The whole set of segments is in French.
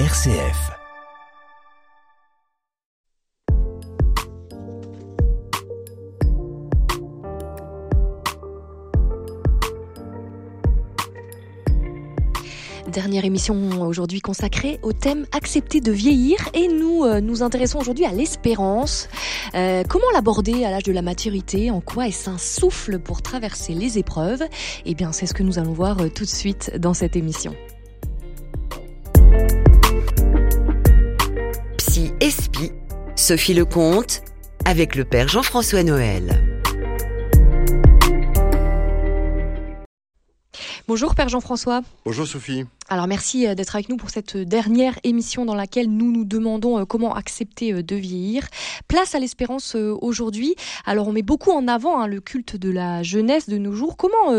RCF. Dernière émission aujourd'hui consacrée au thème accepter de vieillir et nous euh, nous intéressons aujourd'hui à l'espérance. Euh, comment l'aborder à l'âge de la maturité? En quoi est-ce un souffle pour traverser les épreuves? Eh bien, c'est ce que nous allons voir euh, tout de suite dans cette émission. Sophie Lecomte, avec le père Jean-François Noël. Bonjour Père Jean-François. Bonjour Sophie. Alors merci euh, d'être avec nous pour cette dernière émission dans laquelle nous nous demandons euh, comment accepter euh, de vieillir. Place à l'espérance aujourd'hui. Alors on met beaucoup en avant hein, le culte de la jeunesse de nos jours. Comment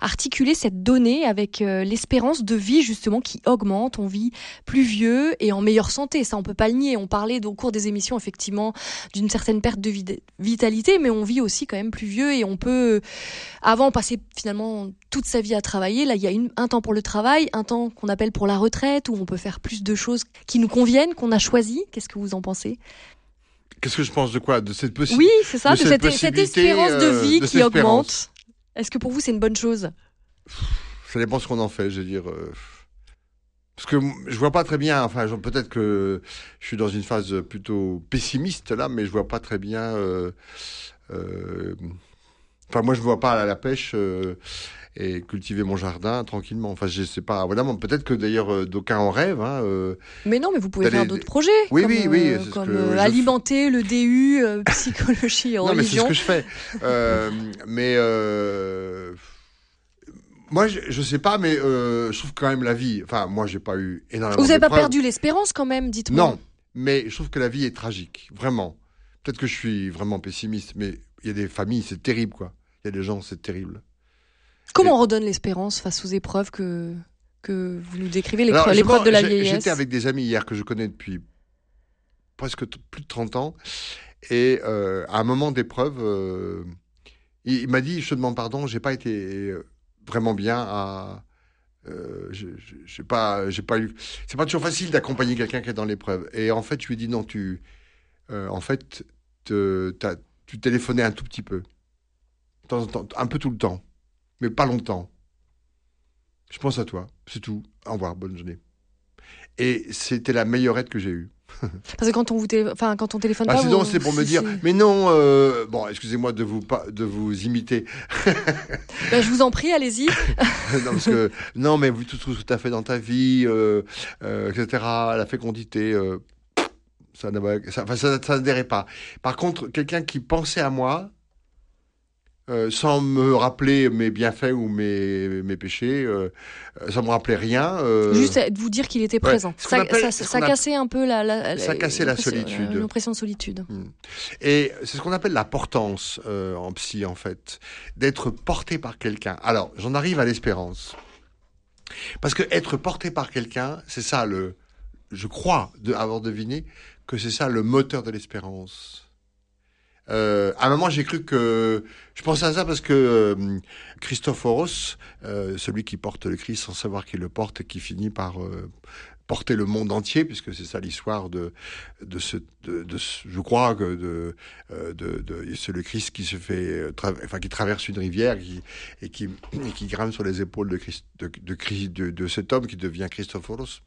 articuler cette donnée avec l'espérance de vie justement qui augmente? On vit plus vieux et en meilleure santé. Ça on peut pas le nier. On parlait au cours des émissions effectivement d'une certaine perte de vitalité, mais on vit aussi quand même plus vieux et on peut avant passer finalement toute sa vie à travailler. Là il y a une, un temps pour le travail, un temps qu'on appelle pour la retraite, où on peut faire plus de choses qui nous conviennent, qu'on a choisi. Qu'est-ce que vous en pensez? Qu'est-ce que je pense de quoi? De cette possibilité Oui, c'est ça, de, cette, espérance de euh, vie qui augmente. Est-ce que pour vous c'est une bonne chose? Ça dépend ce qu'on en fait, je veux dire. Euh, parce que je vois pas très bien, enfin peut-être que je suis dans une phase plutôt pessimiste là, mais je vois pas très bien. Euh, enfin moi je vois pas à la pêche et cultiver mon jardin tranquillement. Enfin, je sais pas. Voilà, peut-être que d'ailleurs euh, d'aucuns en rêvent. Hein, euh, mais non, mais vous pouvez faire d'autres projets. Oui, oui, oui. Euh, comme alimenter le DU, psychologie et religion. Non, mais c'est ce que je fais. mais moi, je, je, sais pas, mais je trouve quand même la vie. Enfin, moi, j'ai pas eu énormément. Vous n'avez pas perdu l'espérance quand même, dites-moi. Non, mais je trouve que la vie est tragique, vraiment. Peut-être que je suis vraiment pessimiste, mais il y a des familles, c'est terrible, quoi. Il y a des gens, c'est terrible. Comment on redonne l'espérance face aux épreuves que, que vous nous décrivez, l'épreuve de la vieillesse J'étais avec des amis hier que je connais depuis presque plus de 30 ans. Et euh, à un moment d'épreuve, euh, il, m'a dit, je te demande pardon, j'ai pas été euh, vraiment bien à... je n'ai pas, j'ai pas eu. C'est pas toujours facile d'accompagner quelqu'un qui est dans l'épreuve. Et en fait, je lui ai dit non, tu, en fait, tu téléphonais un tout petit peu, un peu tout le temps mais pas longtemps. Je pense à toi, c'est tout. Au revoir, bonne journée. Et c'était la meilleure aide que j'ai eue. Parce que quand on vous enfin quand on téléphone ah, pas, sinon c'est pour me dire mais non euh, bon excusez-moi de vous pas de vous imiter ben, je vous en prie allez-y non parce que non mais vu tout tu as fait dans ta vie euh, euh, etc la fécondité ça ça, ça, ça n'adhérait pas par contre quelqu'un qui pensait à moi euh, sans me rappeler mes bienfaits ou mes, mes péchés, euh, ça me rappelait rien. Euh... Juste vous dire qu'il était présent. ça, ça, ça cassait un peu la, la, ça cassait la solitude, l'impression de solitude. Hmm. Et c'est ce qu'on appelle la portance euh, en psy en fait, d'être porté par quelqu'un. Alors j'en arrive à l'espérance, parce que être porté par quelqu'un, c'est ça le, je crois de, avoir deviné que c'est ça le moteur de l'espérance. Euh, à un moment, j'ai cru que je pensais à ça parce que euh, Christophoros, euh, celui qui porte le Christ sans savoir qu'il le porte et qui finit par euh, porter le monde entier, puisque c'est ça l'histoire de de ce, de, de, je crois que de euh, de, de c'est le Christ qui se fait, enfin qui traverse une rivière et qui et qui grimpe sur les épaules de Christ, de, de, de cet homme qui devient Christophoros.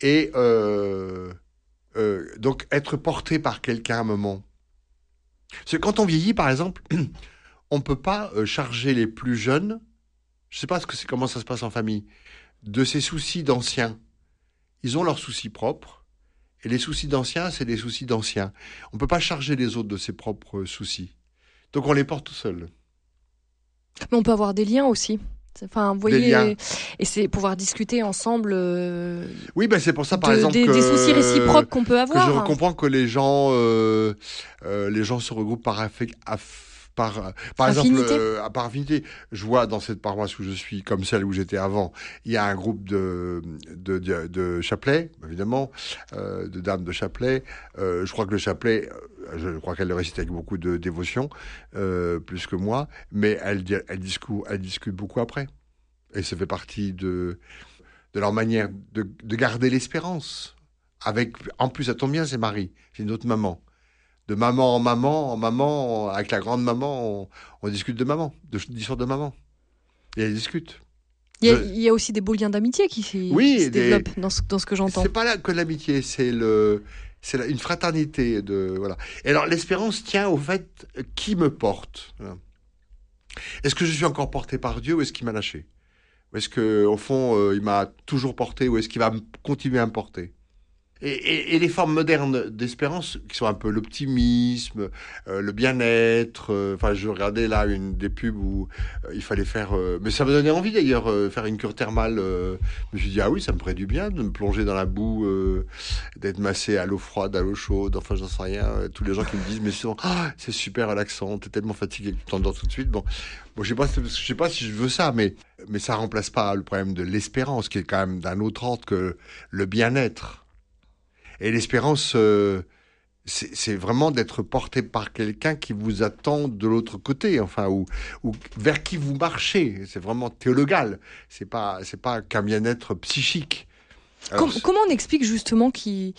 Et donc être porté par quelqu'un à un moment c'est quand on vieillit, par exemple, on ne peut pas euh, charger les plus jeunes, je ne sais pas ce que c'est, comment ça se passe en famille, de ces soucis d'anciens. Ils ont leurs soucis propres, et les soucis d'anciens, c'est des soucis d'anciens. On ne peut pas charger les autres de ses propres soucis. Donc on les porte tout seuls. Mais on peut avoir des liens aussi. Enfin, vous voyez, et c'est pouvoir discuter ensemble. Euh, oui, ben c'est pour ça, par exemple, des, des, soucis réciproques qu'on peut avoir. Que je comprends que les gens, euh, euh, les gens se regroupent par par, par exemple, euh, à par affinité, je vois dans cette paroisse où je suis, comme celle où j'étais avant, il y a un groupe de, de, de, de chapelet, évidemment, euh, de dames de chapelet. Euh, je crois que le chapelet, euh, je crois qu'elle le récite avec beaucoup de dévotion, euh, plus que moi, mais elle, elle, discute, elle discute beaucoup après. Et ça fait partie de, de leur manière de, de garder l'espérance. Avec, en plus, ça tombe bien, c'est Marie, c'est une autre maman. De maman en maman, en maman, avec la grande maman, on, on discute de maman, de d'histoire de maman. Et elle discute. Il y, a, il y a aussi des beaux liens d'amitié qui, qui Oui, se des- développent dans ce, dans ce que j'entends. C'est pas là que l'amitié, c'est le, c'est une fraternité de voilà. Et alors l'espérance tient au fait euh, qui me porte. Voilà. Est-ce que je suis encore porté par Dieu ou est-ce qu'il m'a lâché? Ou est-ce que au fond euh, il m'a toujours porté ou est-ce qu'il va continuer à me porter? Et, les formes modernes d'espérance, qui sont un peu l'optimisme, euh, le bien-être. euh, Enfin, je regardais là une des pubs où euh, il fallait faire. mais ça me donnait envie d'ailleurs, faire une cure thermale. je me suis dit, ah oui, ça me ferait du bien de me plonger dans la boue, d'être massé à l'eau froide, à l'eau chaude, enfin, j'en sais rien. Tous les gens qui me disent, mais sinon, ah, c'est super relaxant, t'es tellement fatigué que tu t'endors tout de suite. Bon, bon je sais pas, je sais pas si je veux ça, mais, mais ça remplace pas le problème de l'espérance, qui est quand même d'un autre ordre que le bien-être. Et l'espérance, euh, c'est vraiment d'être porté par quelqu'un qui vous attend de l'autre côté, enfin, ou, ou vers qui vous marchez. C'est vraiment théologal. C'est pas, c'est pas qu'un bien-être psychique. Alors, Com- comment on explique justement qu'il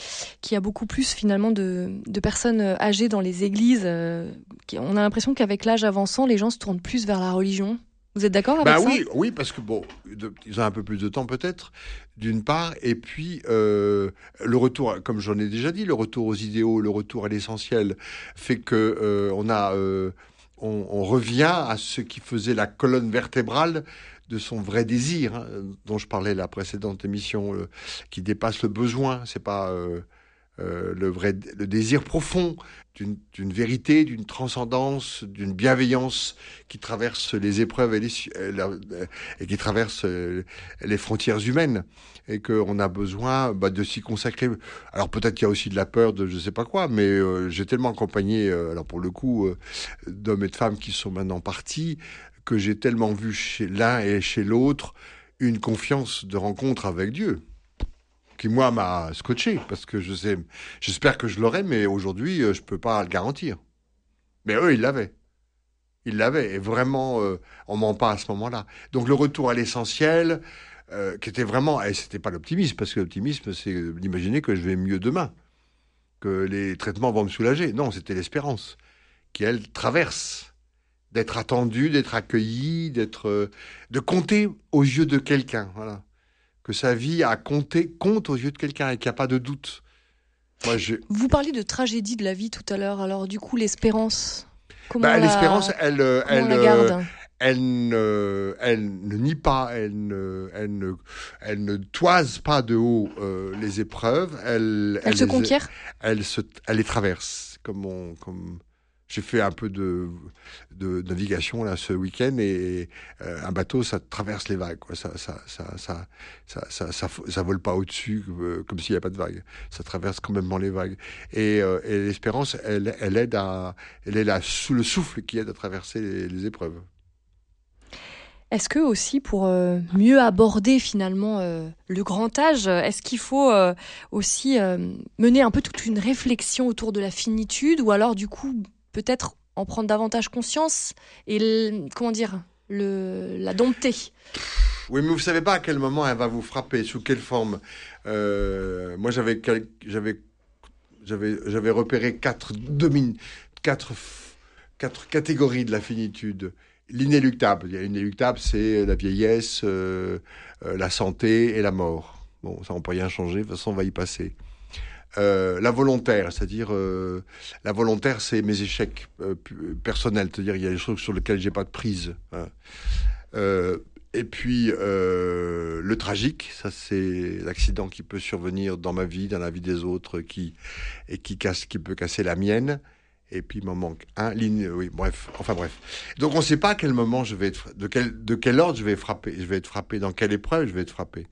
y a beaucoup plus finalement de, de personnes euh, âgées dans les églises euh, On a l'impression qu'avec l'âge avançant, les gens se tournent plus vers la religion? Vous êtes d'accord avec Bah ça? oui, oui, parce que bon, de- ils ont un peu plus de temps peut-être, d'une part, et puis euh, le retour, comme j'en ai déjà dit, le retour aux idéaux, le retour à l'essentiel, fait que euh, on a, euh, on, on revient à ce qui faisait la colonne vertébrale de son vrai désir, hein, dont je parlais la précédente émission, qui dépasse le besoin. C'est pas euh, le vrai, le désir profond d'une vérité, d'une transcendance, d'une bienveillance qui traverse les épreuves et, les, euh, euh, et qui traverse les frontières humaines et qu'on a besoin bah, de s'y consacrer. Alors peut-être qu'il y a aussi de la peur de je sais pas quoi, mais j'ai tellement accompagné, alors pour le coup, d'hommes et de femmes qui sont maintenant partis, que j'ai tellement vu chez l'un et chez l'autre une confiance de rencontre avec Dieu qui moi m'a scotché parce que je sais, j'espère que je l'aurai, mais aujourd'hui euh, je peux pas le garantir. Mais eux ils l'avaient, ils l'avaient et vraiment euh, on ment pas à ce moment-là. Donc le retour à l'essentiel, euh, qui était vraiment, et c'était pas l'optimisme parce que l'optimisme c'est d'imaginer que je vais mieux demain, que les traitements vont me soulager. Non, c'était l'espérance qui elle traverse, d'être attendu, d'être accueilli, d'être, euh, de compter aux yeux de quelqu'un, voilà que sa vie a compté, compte aux yeux de quelqu'un et qu'il n'y a pas de doute. Moi, je... Vous parliez de tragédie de la vie tout à l'heure. Alors du coup, l'espérance, comment bah, l'espérance, elle, euh, on elle, la euh, garde elle, ne, elle ne nie pas, elle ne, elle ne, elle ne toise pas de haut euh, les épreuves. Elle, Elle se les- conquiert Elle, se, elle les traverse. Comme, on, comme j'ai fait un peu de, navigation là ce week-end et euh, un bateau, ça traverse les vagues. Ça, ça, ça, ça, ça, ça, vole pas au-dessus euh, comme s'il n'y a pas de vagues. Ça traverse complètement les vagues. Et, euh, et l'espérance, elle, elle aide à, elle est là le souffle qui aide à traverser les, épreuves. Est-ce que aussi pour mieux aborder finalement le grand âge, est-ce qu'il faut aussi mener un peu toute une réflexion autour de la finitude ou alors du coup peut-être en prendre davantage conscience et comment dire le, la dompter Oui, mais vous savez pas à quel moment elle va vous frapper, sous quelle forme. Euh, moi, j'avais, j'avais, j'avais, j'avais repéré quatre domin- quatre, quatre catégories de la finitude. L'inéluctable. L'inéluctable, c'est la vieillesse, euh, euh, la santé et la mort. Bon, ça, on peut rien changer. De toute façon, on va y passer. Euh, la volontaire, c'est-à-dire euh, la volontaire, c'est mes échecs euh, personnels, c'est-à-dire il y a des choses sur lesquelles j'ai pas de prise. hein. Et puis le tragique, ça c'est l'accident qui peut survenir dans ma vie, dans la vie des autres, qui et qui casse, qui peut casser la mienne. Et puis il m'en manque un. Ligne, oui, bref, enfin bref. Donc on ne sait pas à quel moment je vais être, de quel de quel ordre je vais frapper, je vais être frappé, dans quelle épreuve je vais être frappé.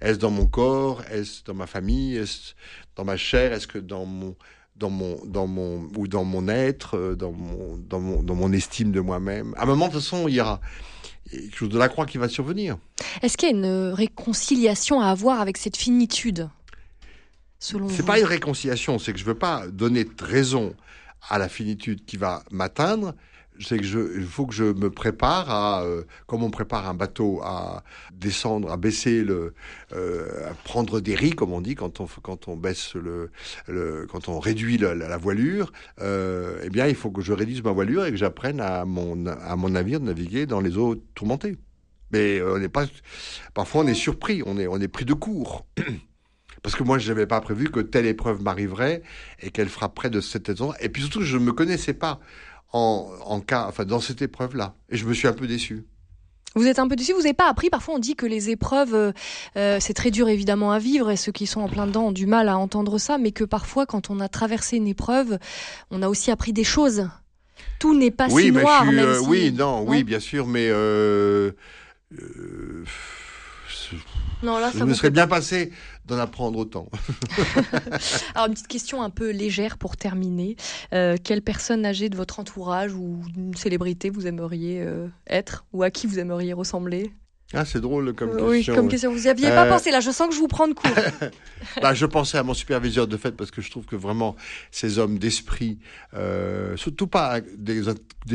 Est-ce dans mon corps, est-ce dans ma famille, est-ce dans ma chair, est-ce que dans mon dans mon dans mon ou dans mon être, euh, dans mon dans mon dans mon estime de moi-même? À un moment de toute façon, il y aura quelque chose de la croix qui va survenir. Est-ce qu'il y a une réconciliation à avoir avec cette finitude selon C'est pas une réconciliation, c'est que je veux pas donner raison à la finitude qui va m'atteindre. C'est que je, il faut que je me prépare à, euh, comme on prépare un bateau à descendre, à baisser le, euh, à prendre des riz, comme on dit, quand on quand on baisse le, quand on réduit la, la, voilure, euh, eh bien, il faut que je réduise ma voilure et que j'apprenne à mon à mon navire de naviguer dans les eaux tourmentées. Mais on n'est pas, parfois on est surpris, on est on est pris de court. Parce que moi, je n'avais pas prévu que telle épreuve m'arriverait et qu'elle frapperait de cette façon. Et puis surtout, je ne me connaissais pas en, en cas, enfin, dans cette épreuve-là. Et je me suis un peu déçu. Vous êtes un peu déçu, vous n'avez pas appris, parfois on dit que les épreuves, euh, euh, c'est très dur évidemment à vivre et ceux qui sont en plein dedans ont du mal à entendre ça, mais que parfois quand on a traversé une épreuve, on a aussi appris des choses. Tout n'est pas oui, si noir. je suis, même euh, si- Oui, non, oui, bien sûr, mais euh, Non, là, je me fait bien passé d'en apprendre autant. Alors, une petite question un peu légère pour terminer. Euh, quelle personne âgée de votre entourage ou une célébrité vous aimeriez euh, être ou à qui vous aimeriez ressembler? Ah, c'est drôle comme Euh, Oui, question. comme question. Vous n'y aviez pas Euh, pensé là, je sens que je vous prends de court. Bah, je pensais à mon superviseur de fait parce que je trouve que vraiment ces hommes d'esprit, euh, surtout pas des,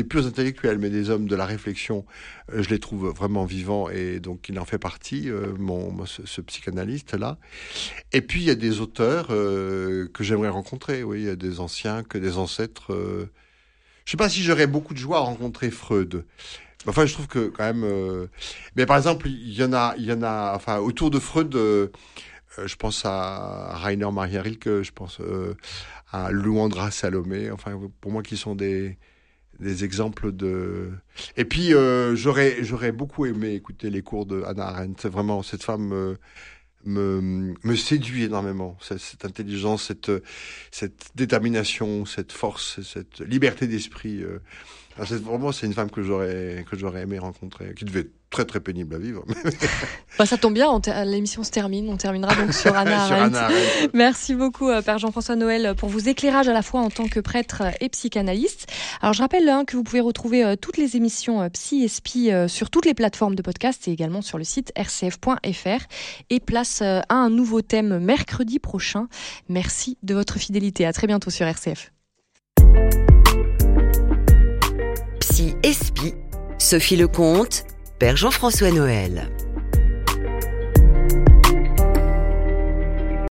purs intellectuels, mais des hommes de la réflexion, euh, je les trouve vraiment vivants et donc il en fait partie, mon, ce, ce psychanalyste là. Et puis il y a des auteurs que j'aimerais rencontrer. Oui, il y a des anciens, que des ancêtres. Je sais pas si j'aurais beaucoup de joie à rencontrer Freud. Enfin, je trouve que quand même. euh, Mais par exemple, il y en a, il y en a. Enfin, autour de Freud. euh, euh, je pense à Rainer Maria Rilke, je pense euh, à Luandra Salomé, enfin pour moi qui sont des des exemples de. Et puis euh, j'aurais j'aurais beaucoup aimé écouter les cours de Hannah Arendt. Vraiment cette femme euh, me me séduit énormément. Cette, cette intelligence, cette cette détermination, cette force, cette liberté d'esprit. euh. Vraiment c'est une femme que j'aurais que j'aurais aimé rencontrer, qui devait très très pénible à vivre. Bah, ça tombe bien, l'émission se termine. On terminera donc sur Anna Sur. Merci beaucoup, euh, Père Jean-François Noël, pour vos éclairages à la fois en tant que prêtre et psychanalyste. Alors, je rappelle hein, que vous pouvez retrouver euh, toutes les émissions euh, Psy et Spi euh, sur toutes les plateformes de podcast et également sur le site rcf.fr. Et place euh, à un nouveau thème mercredi prochain. Merci de votre fidélité. À très bientôt sur RCF. Psy Espi, Sophie Lecomte, Jean-François Noël.